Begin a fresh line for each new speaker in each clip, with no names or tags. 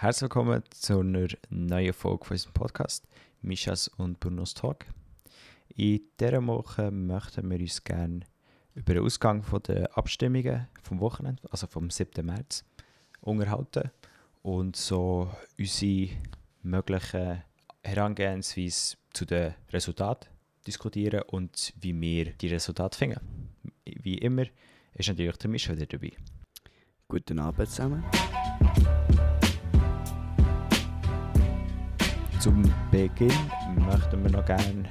Herzlich willkommen zu einer neuen Folge von unserem Podcast Mischas und Brunos Talk. In dieser Woche möchten wir uns gerne über den Ausgang der Abstimmungen vom Wochenende, also vom 7. März, unterhalten und so unsere möglichen Herangehensweise zu den Resultaten diskutieren und wie wir die Resultate finden. Wie immer ist natürlich der wieder dabei.
Guten Abend zusammen.
Zum Beginn möchten wir noch gerne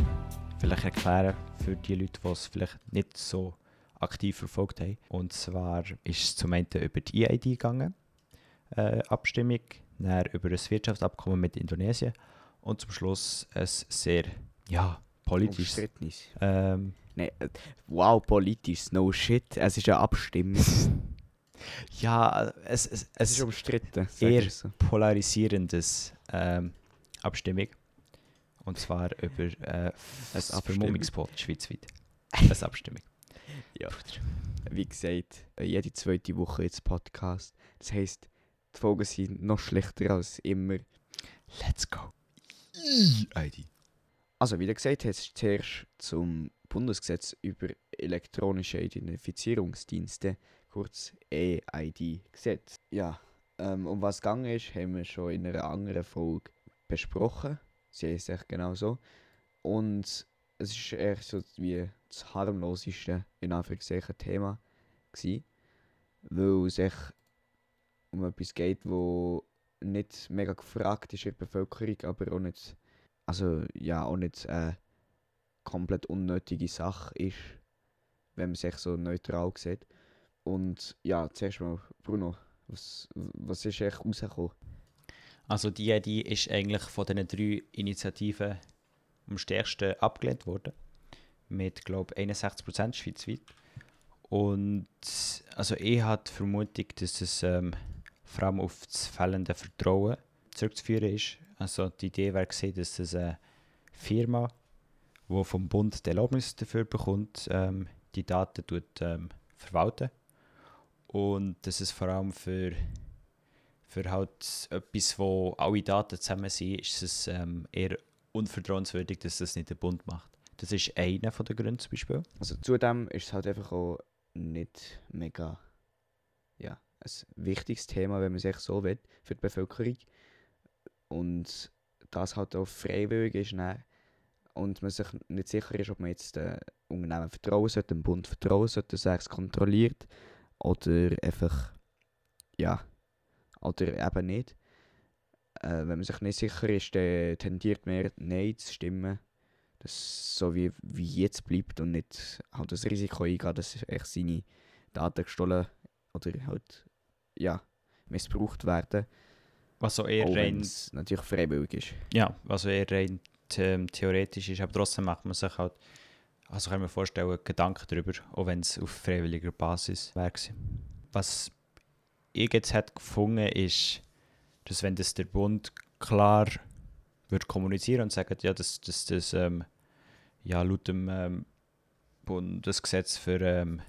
vielleicht erklären für die Leute, die es vielleicht nicht so aktiv verfolgt haben. Und zwar ist es zum einen über die EID gegangen, äh, Abstimmung, dann über das Wirtschaftsabkommen mit Indonesien und zum Schluss ein sehr, ja, politisches.
Umstrittenes.
Ähm,
Nee, äh, wow, politisch, no shit. Es ist eine Abstimmung.
ja, es, es,
Es
es
ist umstritten.
eher
ich so.
polarisierendes ähm, Abstimmung. Und zwar über äh, das. Vermummungsverbot schweizweit. Eine Abstimmung.
Ja. Wie gesagt, äh, jede zweite Woche jetzt Podcast. Das heisst, die Folgen sind noch schlechter als immer.
Let's go. ID.
Also, wie du gesagt hast, zuerst zum Bundesgesetz über elektronische Identifizierungsdienste, kurz EID-Gesetz. Ja, ähm, um was es gegangen ist, haben wir schon in einer anderen Folge besprochen. Sie ist echt genau so. Und es ist echt so wie das harmloseste, in Anführungszeichen, Thema gewesen, weil es echt um etwas geht, wo nicht mega gefragt ist in der Bevölkerung, aber auch nicht also ja auch nicht eine komplett unnötige Sache ist, wenn man sich so neutral sieht. Und ja, zuerst mal, Bruno, was, was ist echt rausgekommen?
Also die ID ist eigentlich von diesen drei Initiativen am stärksten abgelehnt worden. Mit, glaube ich, 61% schweizweit. Und also ich habe die Vermutung, dass es ähm, vor allem auf das fehlende Vertrauen zurückzuführen ist. Also die Idee wäre dass es eine Firma, die vom Bund die Erlaubnis dafür bekommt, ähm, die Daten tut, ähm, verwalten. Und dass es vor allem für für halt etwas, wo alle Daten zusammen sind, ist es ähm, eher unvertrauenswürdig, dass das nicht der Bund macht. Das ist einer von den Gründen zum Beispiel.
Also zudem ist es halt einfach auch nicht mega ja, ein wichtiges Thema, wenn man sich so will, für die Bevölkerung. Und das halt auch freiwillig ist dann, und man sich nicht sicher ist, ob man jetzt den Unternehmen vertrauen sollte, dem Bund vertrauen sollte, dass er es kontrolliert oder einfach, ja, oder eben nicht. Äh, wenn man sich nicht sicher ist, dann tendiert man Nein zu stimmen, dass es so wie, wie jetzt bleibt und nicht halt das Risiko eingehen, dass echt seine Daten gestohlen oder halt, ja, missbraucht werden,
Was so eher rein,
natürlich freiwillig ist.
ja, was so eher rein ähm, theoretisch ist, aber trotzdem macht man sich halt, also kann ich mir vorstellen, Gedanken darüber, auch wenn es auf freiwilliger Basis wäre. Was ich jetzt hätte gefunden, ist, dass wenn das der Bund klar würde kommunizieren und sagen, ja, dass das, das ähm, ja, laut dem ähm, Bundesgesetz für ähm,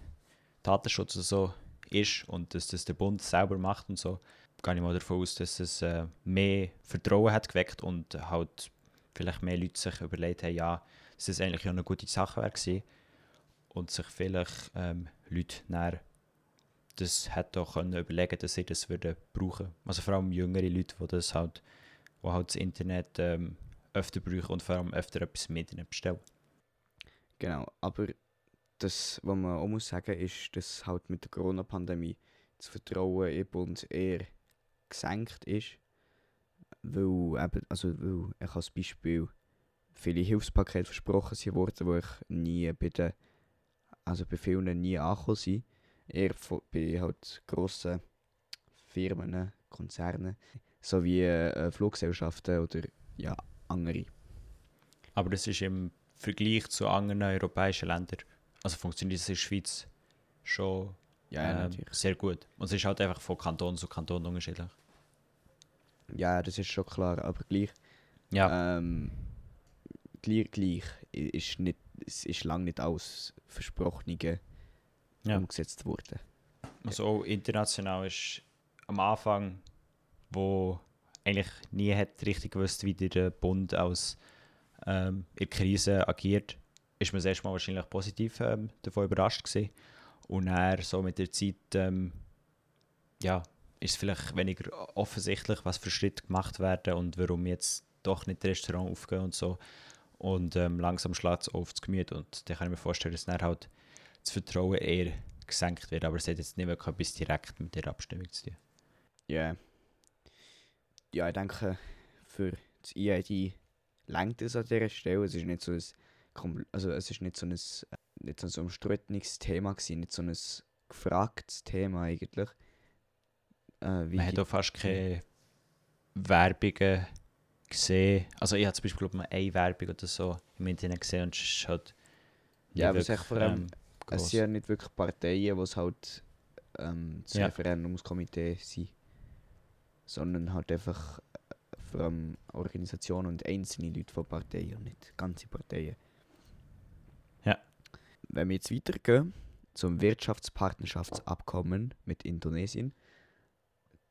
Datenschutz und so ist und dass das der Bund selber macht und so, gehe ich mal davon aus, dass es äh, mehr Vertrauen hat geweckt und halt vielleicht mehr Leute sich überlegt haben, ja, dass das eigentlich ja eine gute Sache wäre und sich vielleicht ähm, Leute näher das hätte auch können überlegen, dass sie das würden brauchen. Also vor allem jüngere Leute, die das halt, die halt das Internet ähm, öfter brauchen und vor allem öfter etwas im Internet bestellen.
Genau, aber das, was man auch muss sagen, ist, dass halt mit der Corona-Pandemie das Vertrauen im Bund eher gesenkt ist. Weil eben, also weil ich als Beispiel viele Hilfspakete versprochen sind worden, wo ich nie bei den, also bei vielen nie angekommen sind. Eher bei halt grossen Firmen, Konzernen, sowie äh, Fluggesellschaften oder ja, andere.
Aber das ist im Vergleich zu anderen europäischen Ländern, also funktioniert das in der Schweiz schon
Ja,
ähm, sehr gut. Und es ist halt einfach von Kanton zu Kanton unterschiedlich.
Ja, das ist schon klar, aber gleich.
Ja,
Ähm, gleich, gleich ist nicht, es ist lange nicht alles Versprochene
Ja.
umgesetzt worden.
also auch international ist am Anfang, wo eigentlich nie hat richtig gewusst, wie der Bund als ähm, in der Krise agiert, ist man das erste Mal wahrscheinlich positiv ähm, davon überrascht gewesen. Und dann so mit der Zeit, ähm, ja, ist vielleicht weniger offensichtlich, was für Schritte gemacht werden und warum jetzt doch nicht das Restaurant aufgehen und so. Und ähm, langsam schlägt es auf das Gemüt und dann kann ich mir vorstellen, dass dann halt das Vertrauen eher gesenkt wird, aber es hat jetzt nicht wirklich etwas direkt mit der Abstimmung zu tun.
Ja. Yeah. Ja, ich denke, für das EID längt es an dieser Stelle. Es ist nicht so ein, also es ist nicht so ein, nicht so ein umstrittenes Thema gewesen, nicht so ein gefragtes Thema eigentlich.
Äh, Man hat auch fast keine Werbungen gesehen. Also ich habe zum Beispiel mal eine Werbung oder so im Internet gesehen und es ist halt
Ja, aber es ist vor allem, ähm, es sind ja nicht wirklich Parteien, die halt ähm, das ja. Referendumskomitee sind, sondern halt einfach vor allem Organisationen und einzelne Leute von Parteien und nicht ganze Parteien.
Ja.
Wenn wir jetzt weitergehen zum Wirtschaftspartnerschaftsabkommen mit Indonesien,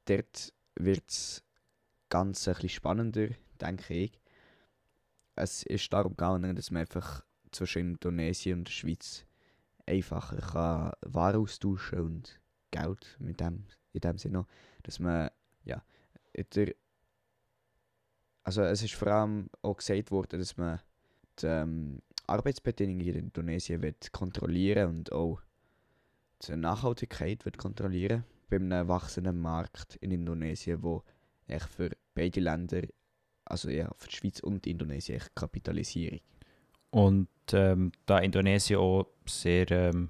dort wird es ganz ein bisschen spannender, denke ich. Es ist darum gegangen, dass man einfach zwischen Indonesien und der Schweiz einfacher kann Waren austauschen und Geld mit dem, in dem Sinne, dass man ja, der, also es ist vor allem auch gesagt worden, dass man die ähm, Arbeitsbedingungen in Indonesien wird kontrollieren und auch die Nachhaltigkeit wird kontrollieren bei einem wachsenden Markt in Indonesien, wo echt für beide Länder, also ja, für die Schweiz und Indonesien, echt Kapitalisierung.
Und ähm, da Indonesien auch sehr ähm,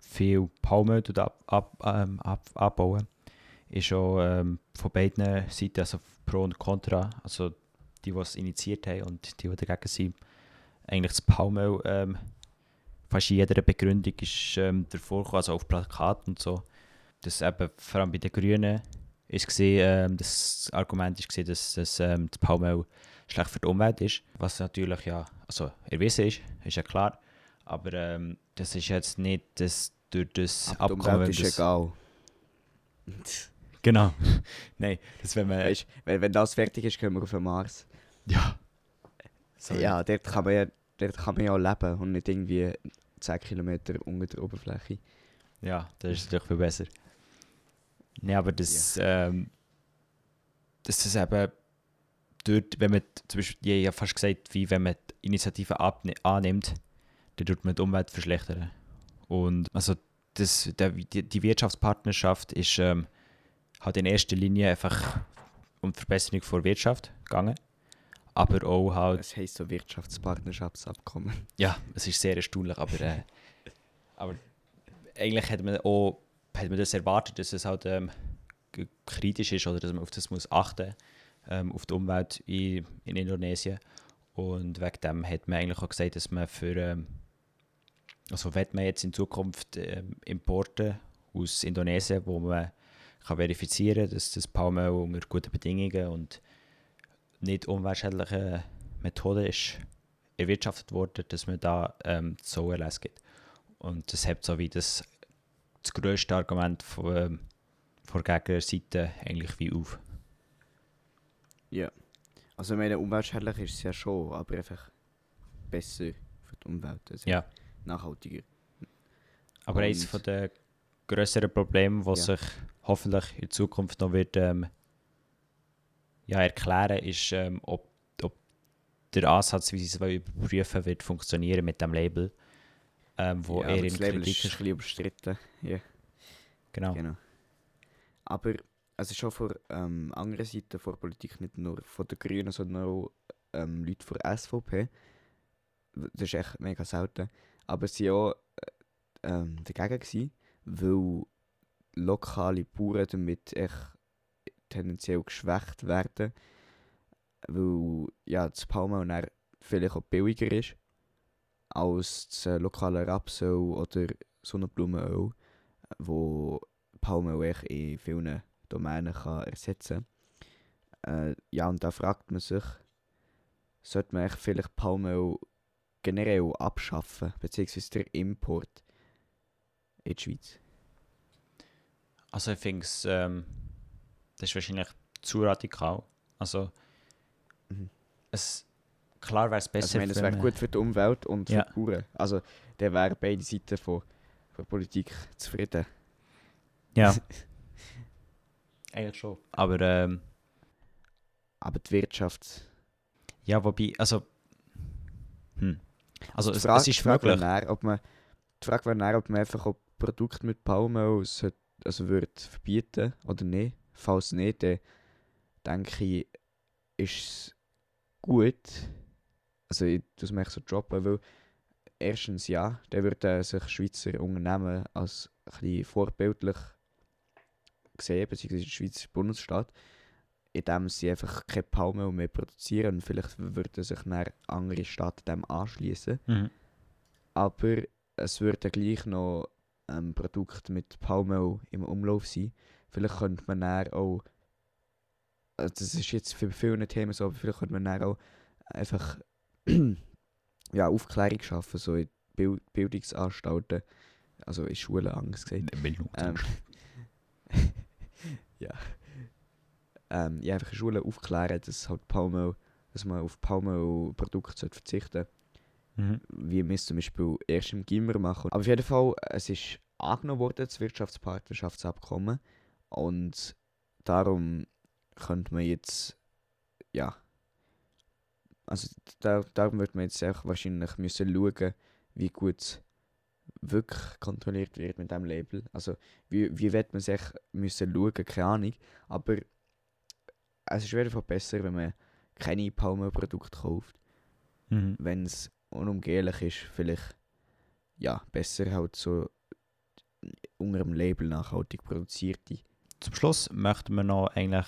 viel Palmöl ab, ab, ähm, ab, abbauen, ist auch ähm, von beiden Seiten, also Pro und Contra, also die, die es initiiert haben und die, die dagegen sind, eigentlich das Palmöl ähm, fast in jeder Begründung ist ähm, davor also auf Plakaten und so, dass eben vor allem bei den Grünen ist gesehen, ähm, das Argument ist gesehen, dass, dass ähm, das Palmöl schlecht für die Umwelt ist, was natürlich ja, also erwiesen ist, ist ja klar, aber ähm, das ist jetzt nicht das durch das
Aber Abkommen. ist das, egal.
genau. Nein, das wenn man.
Weißt, wenn, wenn das fertig ist, können wir auf den Mars.
Ja.
Sorry. Ja, dort kann, man ja, dort kann man ja leben und nicht irgendwie 10 Kilometer unter der Oberfläche.
Ja, das ist natürlich viel besser. Nein, aber das, ja. ähm, das ist eben dort, wenn man zum Beispiel, ja fast gesagt, wie wenn man die Initiative annimmt, dann tut man die Umwelt verschlechtern. Und also das, der, die, Wirtschaftspartnerschaft ist ähm, halt in erster Linie einfach um die Verbesserung der Wirtschaft gegangen. Aber auch halt.
Es heisst so Wirtschaftspartnerschaftsabkommen.
Ja, es ist sehr erstaunlich, aber, äh, aber eigentlich hat man auch hat man das erwartet, dass es halt ähm, kritisch ist oder dass man auf das muss achten ähm, auf die Umwelt in, in Indonesien. Und wegen dem hat man eigentlich auch gesagt, dass man für, ähm, also wird man jetzt in Zukunft ähm, Importe aus Indonesien, wo man kann verifizieren kann, dass das Palmöl unter guten Bedingungen und nicht umweltschädlichen Methoden ist erwirtschaftet worden, dass man da ähm, so Erlass gibt. Und das hat so wie das, das grösste Argument von, ähm, von der Gegenseite eigentlich wie auf.
Ja. Also ich meine, umweltschädlich ist es ja schon, aber einfach besser für die Umwelt. Also
ja.
Nachhaltiger.
Aber Und eines von der größeren Probleme, was ja. sich hoffentlich in Zukunft noch wird ähm, ja, erklären, ist, ähm, ob, ob der Ansatz, wie sie es überprüfen wird, funktionieren mit dem Label. Ähm, wo
ja,
eher
das Label ist ein bisschen überstritten. Ja.
Genau.
genau. Aber also schon von ähm, anderen Seiten der Politik, nicht nur von den Grünen, sondern auch ähm, Leute von der SVP. Das ist echt mega selten. Aber sie waren auch äh, ähm, dagegen, gewesen, weil lokale Bauern damit echt tendenziell geschwächt werden. Weil ja, das Palmöl vielleicht auch billiger ist als das äh, lokale Rapsöl oder Sonnenblumenöl, wo Palmöl in vielen Domänen kann ersetzen kann. Äh, ja, und da fragt man sich, sollte man vielleicht Palmöl generell abschaffen, beziehungsweise der Import in die Schweiz?
Also ich finde es, ähm, das ist wahrscheinlich zu radikal. Also,
Mhm.
es, klar wäre es
Also,
besser,
ich meine, es wäre gut für die Umwelt und für
Ja.
die Bauern. Also, der wären beide Seiten von, von Politik zufrieden.
Ja. Eigentlich schon. Aber, ähm,
Aber die Wirtschaft.
ja, wobei, also, hm. Also,
die
es,
Frage,
es ist
die Frage
möglich.
wäre dann, ob man, die Frage wäre dann, ob man einfach auch Produkte mit Palmöl also würde verbieten oder nicht. Falls nicht, dann denke ich, ist es gut. Also, ich tue es echt so droppen, weil erstens ja, dann würden sich Schweizer Unternehmen als ein bisschen vorbildlich sehen, beziehungsweise der Schweizer Bundesstaat, indem sie einfach kein Palmöl mehr produzieren vielleicht würden sich dann andere Staaten dem anschließen.
Mhm.
Aber es würde gleich noch ähm, Produkte mit Palmöl im Umlauf sein. Vielleicht könnte man dann auch, also das ist jetzt für viele Themen so, aber vielleicht könnte man dann auch einfach ja, Aufklärung schaffen, so in Bild Bildungsanstalten, also in Schulen anders gesagt. Ähm, ja. Ähm, ja, einfach in Schulen aufklären, dass halt Palmöl, dass man auf Palmölprodukte sollte verzichten
Mhm.
wie wir es zum Beispiel erst im Gimmer machen. Aber auf jeden Fall, es ist angenommen worden, das Wirtschaftspartnerschaftsabkommen. Und darum könnte man jetzt, ja, also da, darum wird man jetzt auch wahrscheinlich müssen schauen, wie gut wirklich kontrolliert wird mit dem Label. Also wie, wie wird man sich müssen schauen, keine Ahnung. Aber es ist jeden Fall besser, wenn man keine Palmölprodukte kauft
Mhm.
wenn es unumgehlich ist, vielleicht ja, besser halt so unter dem Label nachhaltig produzierte.
Zum Schluss möchten wir noch eigentlich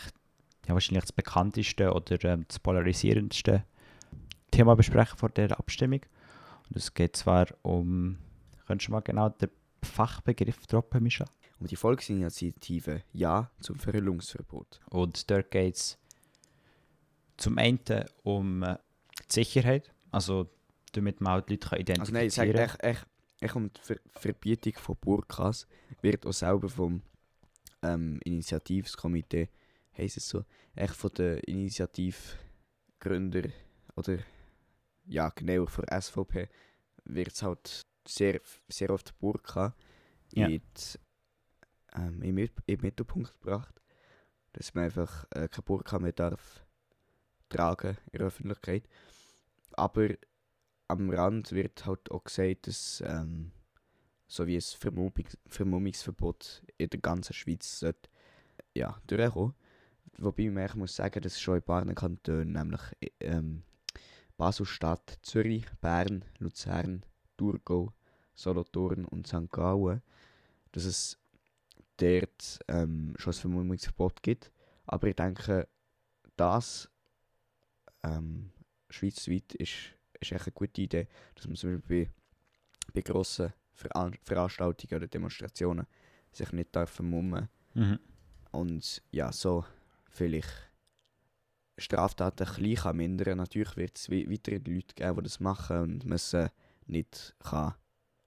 ja, wahrscheinlich das bekannteste oder ähm, das polarisierendste Thema besprechen vor der Abstimmung. Und es geht zwar um, könntest du mal genau den Fachbegriff droppen, Mischa?
Um die Volksinitiative Ja zum Verhüllungsverbot.
Und dort geht es zum einen um äh, die Sicherheit, also damit man halt Leute kann
Also nein, ich sage
identifizieren
echt, echt, echt um die Ver Verbietung von Burkas wird auch selber vom ähm, Initiativskomitee, heisst es so, echt von den Initiativgründer oder ja, genau, von SVP wird es halt sehr, sehr oft Burka
Ja.
in ähm, im, im Mittelpunkt gebracht. Dass man einfach äh, keine Burka mehr darf tragen in der Öffentlichkeit. Aber am Rand wird halt auch gesagt, dass ähm, so wie ein Vermummungs Vermummungsverbot in der ganzen Schweiz sollte, ja, durchkommen. Wobei man muss sagen, dass schon in ein paar Kantonen, nämlich ähm, Basel-Stadt, Zürich, Bern, Luzern, Thurgau, Solothurn und St. Gallen, dass es dort ähm, schon ein Vermummungsverbot gibt. Aber ich denke, das ähm, schweizweit ist, ist echt eine gute Idee, dass man zum Beispiel bei, bei grossen Veran Veranstaltungen oder Demonstrationen sich nicht darf vermummen
Mhm.
und ja, so vielleicht Straftaten klein kann mindern. Natürlich wird es we weitere Leute geben, die das machen und sie nicht kann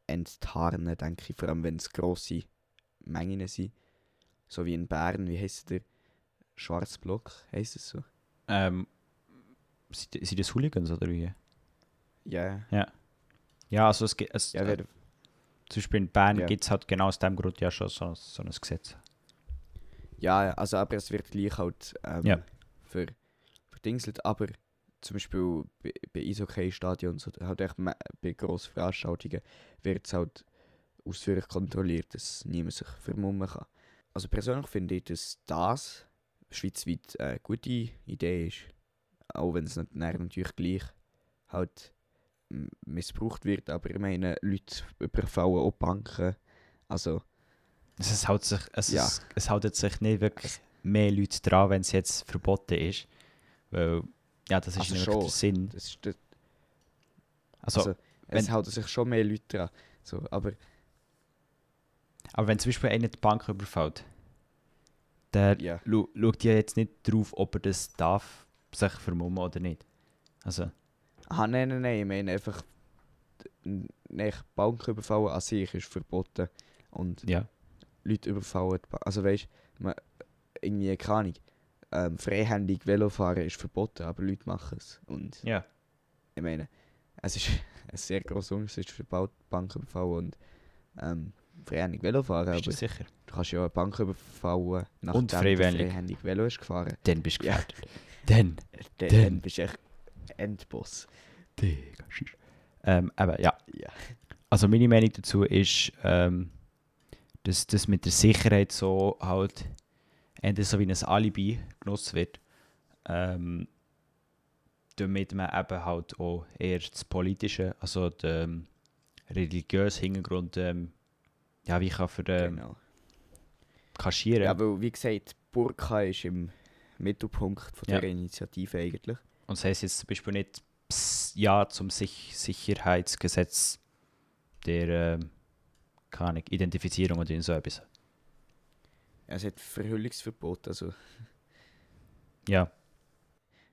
enttarnen, denke ich, vor allem wenn es grosse Mengen sind. So wie in Bern, wie heisst der? Schwarzblock, heisst es so?
Ähm, sind, sind das Hooligans oder wie?
Ja,
Ja, also es gibt, es,
ja,
äh, zum Beispiel in Bern
Ja.
gibt es halt genau aus dem Grund ja schon so, so ein Gesetz.
ja, also aber es wird gleich halt ähm,
Ja.
verdingselt, aber zum Beispiel bei, bei Eishockey-Stadions oder halt echt bei grossen Veranstaltungen wird es halt ausführlich kontrolliert, dass niemand sich vermummen kann. Also persönlich finde ich, dass das schweizweit eine gute Idee ist, auch wenn es natürlich gleich halt missbraucht wird, aber ich meine, Leute überfallen auch Banken, also
Es, hält sich, es,
Ja.
es, es halten sich nicht wirklich mehr Leute dran, wenn es jetzt verboten ist. Weil, ja, das ist
Also
nicht
schon.
der Sinn.
das ist der,
Also,
also, es halten sich schon mehr Leute dran, so, aber
aber wenn zum Beispiel einer die Bank überfällt,
ja.
lu- schaut ja jetzt nicht drauf, ob er das darf, sich vermummen oder nicht. Also,
Ah, nein, nein, nein, ich meine einfach, n- nein, Banken überfallen an sich ist verboten. Und
ja.
Leute überfallen, also weißt du, irgendwie, keine Ahnung, ähm, freihändig Velofahren ist verboten, aber Leute machen es. Und
Ja.
ich meine, es ist ein sehr grosser Unterschied Bau- Banküberfall und ähm, freihändig Velofahren.
Bist du
Aber
sicher?
du kannst ja eine Bank überfallen, nachdem du
freihändig.
freihändig Velo hast gefahren.
Dann bist du gefährdet. Dann.
Dann,
Dann.
dann bist du echt Endboss.
Digga. Ähm, aber ja.
Ja.
Also meine Meinung dazu ist, ähm, dass das mit der Sicherheit so halt entweder so wie ein Alibi genutzt wird, ähm, damit man eben halt auch eher das Politische, also den ähm, religiösen Hintergrund, ähm, ja, wie kann für ähm,
Genau.
kaschieren.
Ja, weil, wie gesagt, Burka ist im Mittelpunkt von
Ja.
der Initiative eigentlich.
Und das heisst jetzt zum Beispiel nicht Psst, Ja zum Sich Sicherheitsgesetz der ähm, keine Identifizierung oder so etwas.
Es hat Verhüllungsverbot, also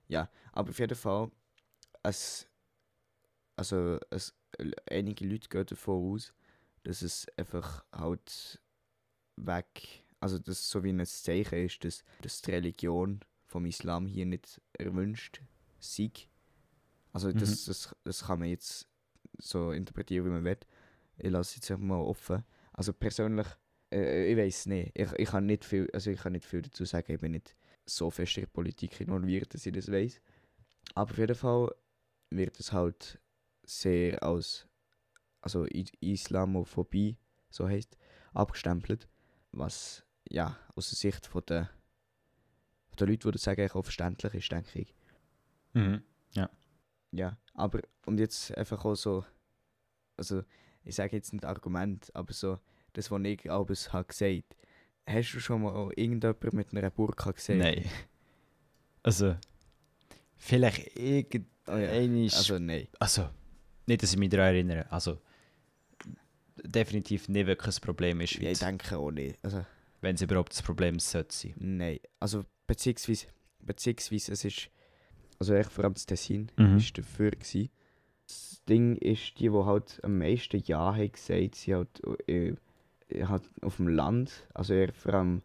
Ja,
Aber auf jeden Fall, es, also es, einige Leute gehen davon aus, dass es einfach halt weg, also dass es so wie ein Zeichen ist, dass, dass die Religion vom Islam hier nicht erwünscht sei. Also das, das, das kann man jetzt so interpretieren, wie man will. Ich lasse es jetzt einfach mal offen. Also persönlich, äh, ich weiß nicht. Ich, ich kann nicht viel, also ich kann nicht viel dazu sagen. Ich bin nicht so fest in der Politik involviert, dass ich das weiß. Aber auf jeden Fall wird es halt sehr als also Islamophobie, so heißt, abgestempelt. Was ja aus der Sicht von der, von der Leute, die das sagen, auch verständlich ist, denke ich.
mhm.
Ja, aber und jetzt einfach auch so, also ich sage jetzt nicht Argument, aber so das, was ich alles habe gesagt. Hast du schon mal irgendjemand mit einer Burka gesehen?
nein. Also, vielleicht irgendein.
Oh ja. Also nein.
also, nicht, dass ich mich daran erinnere. Also, definitiv nicht wirklich ein Problem der
Ja, ich denke auch nicht. Also
wenn es überhaupt das Problem sollte sein.
nein. Also beziehungsweise, beziehungsweise es ist, also echt vor allem das Tessin
Mhm.
ist dafür gewesen. Das Ding ist, die, die halt am meisten Ja haben gesagt, sie halt, äh, halt auf dem Land, also eher vor allem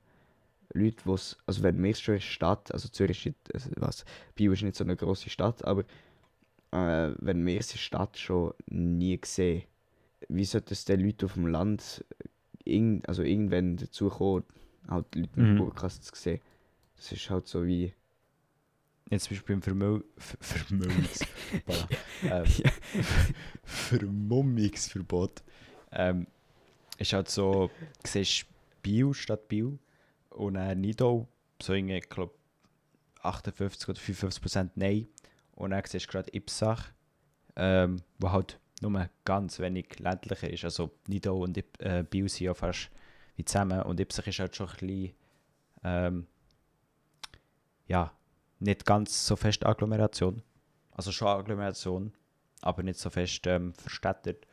Leute, die also wenn wir schon in der Stadt, also Zürich ist, nicht- also was, Bio ist nicht so eine grosse Stadt, aber äh, wenn wir der Stadt schon nie gesehen, wie sollte es den Leuten auf dem Land irgend, also irgendwann dazu kommen, halt Leute mit
Mhm.
Burkas zu sehen? Das ist halt so wie,
Jetzt zum Beispiel im Vermög Ver Vermögens voilà. ähm, Vermummungsverbot ähm, ist halt so, du siehst Bio statt Bio und dann Nido, so irgendwie, ich glaube 58 oder 55 Prozent Nein und dann siehst du gerade Ipsach, ähm, wo halt nur ganz wenig ländlicher ist, also Nido und Ip äh, Bio sind ja fast wie zusammen und Ipsach ist halt schon ein bisschen ähm, ja, nicht ganz so fest Agglomeration. Also schon Agglomeration, aber nicht so fest ähm, verstädtert.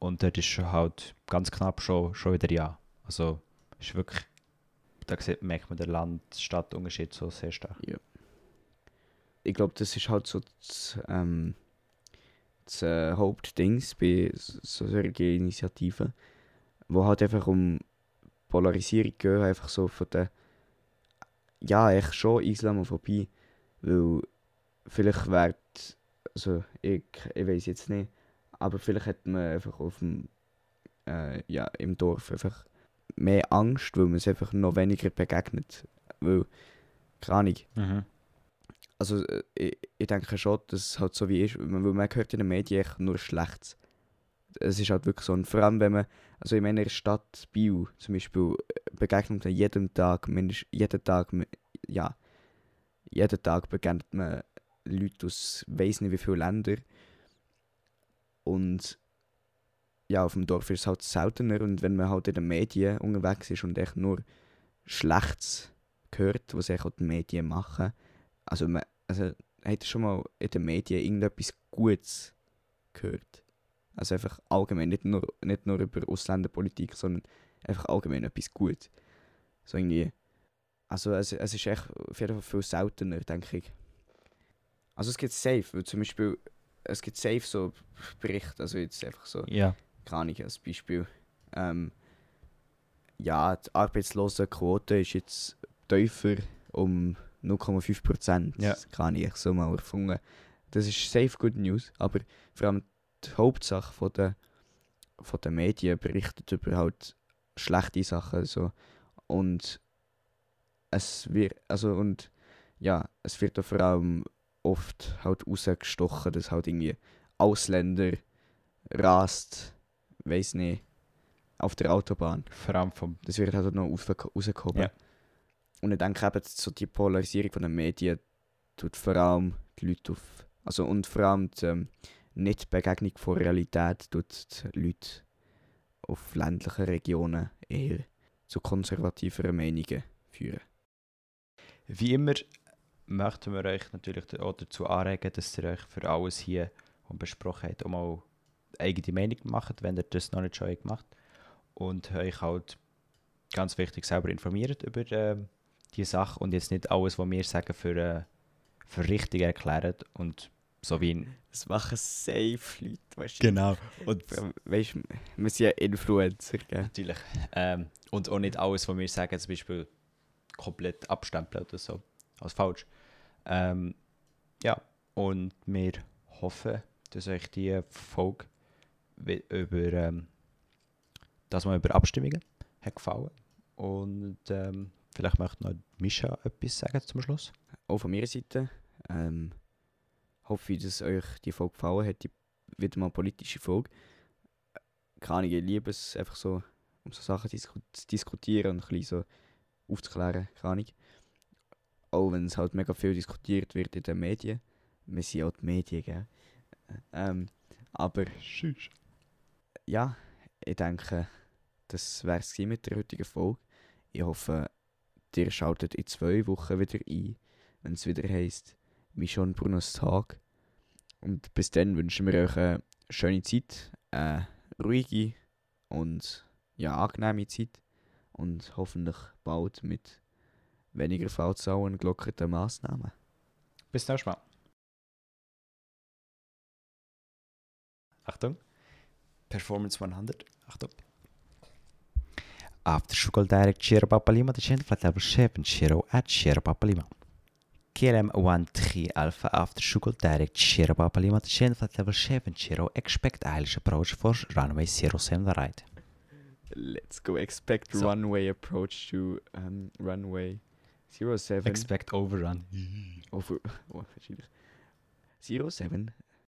Und dort ist halt ganz knapp schon, schon wieder ja. Also ist wirklich, da sieht, merkt man den Land-Stadt-Unterschied so sehr stark.
ich glaube, das ist halt so das, ähm, das äh, Hauptdings bei so so solchen Initiativen, wo halt einfach um Polarisierung gehen, einfach so von der, ja, echt schon Islamophobie, weil vielleicht wäre, also ich, ich weiß jetzt nicht, aber vielleicht hat man einfach auf dem, äh, ja, im Dorf einfach mehr Angst, weil man es einfach noch weniger begegnet, weil, keine Ahnung,
Mhm.
also äh, ich, ich denke schon, dass es halt so wie ist, weil man, hört in den Medien nur Schlechtes. Es ist halt wirklich so, und vor allem wenn man, also in meiner Stadt Biel zum Beispiel, äh, begegnet man jeden Tag, mindestens jeden Tag, ja, jeden Tag begegnet man Leute aus weiss nicht wie vielen Ländern. Und ja, auf dem Dorf ist es halt seltener und wenn man halt in den Medien unterwegs ist und echt nur Schlechtes hört, was echt die Medien machen, also, man, also hat schon mal in den Medien irgendetwas Gutes gehört? Also einfach allgemein, nicht nur, nicht nur über Ausländerpolitik, sondern einfach allgemein etwas Gutes. So irgendwie. Also es, es ist echt auf jeden Fall viel seltener, denke ich. Also es gibt safe, weil zum Beispiel, es gibt safe so Berichte, also jetzt einfach so,
Ja.
keine Ahnung, als Beispiel. Ähm, ja, die Arbeitslosenquote ist jetzt tiefer um 0,5 Prozent.
Ja.
Das kann ich so mal erfunden. Das ist safe good news, aber vor allem die Hauptsache von der, von der Medien berichtet über halt schlechte Sachen so und es wird also und ja es wird vor allem oft halt rausgestochen, dass halt irgendwie Ausländer rast, weiß nicht, auf der Autobahn.
Vor allem vom.
Das wird halt noch rausge- rausgehoben.
Ja.
Und ich denke eben, so die Polarisierung von den Medien tut vor allem die Leute auf. Also und vor allem die ähm, Nicht-Begegnung von Realität tut die Leute auf ländlichen Regionen eher zu konservativeren Meinungen führen.
Wie immer möchten wir euch natürlich auch dazu anregen, dass ihr euch für alles hier was wir besprochen habt, auch mal eine eigene Meinung macht, wenn ihr das noch nicht schon gemacht habt. Und euch halt ganz wichtig selber informiert über ähm, die Sache und jetzt nicht alles, was wir sagen, für, äh, für richtig erklärt und so wie ein
Das machen safe Leute, weißt
Genau. Und
Weißt du, wir sind ja Influencer, gell?
natürlich. Ähm, und auch nicht alles, was wir sagen, zum Beispiel komplett abstempeln oder so. Als falsch. Ähm, ja, und wir hoffen, dass euch die Folge über ähm, das mal über Abstimmungen hat gefallen. Und ähm, vielleicht möchte noch Mischa etwas sagen zum Schluss.
Auch von meiner Seite. Ähm, hoffe ich, dass euch die Folge gefallen hat. Die wieder mal politische Folge. Keine Ahnung, ich liebe es einfach so, um so Sachen zu diskutieren und ein bisschen so aufzuklären. Keine Ahnung. Auch wenn es halt mega viel diskutiert wird in den Medien. Wir sind auch die Medien, gell? Ähm, aber ja, ich denke, das wäre es mit der heutigen Folge. Ich hoffe, ihr schaltet in zwei Wochen wieder ein, wenn es wieder heisst, Mission Brunos Tag. Und bis dann wünschen wir euch eine schöne Zeit, eine ruhige und ja, angenehme Zeit und hoffentlich bald mit weniger Fallzahlen gelockerten Massnahmen.
Bis zum nächsten Mal. Achtung. Performance 100. Achtung. After Sugar Direct Shiro Papalima, the channel flat level 7 Shiro at Shiro Papalima. KLM 13 Alpha After Sugar Direct Shiro Papalima, the channel flat level 7 Shiro expect Irish approach for runway 07 right.
Let's go expect
So.
runway approach to um, runway 07.
Expect overrun.
over, oh, wahrscheinlich. 07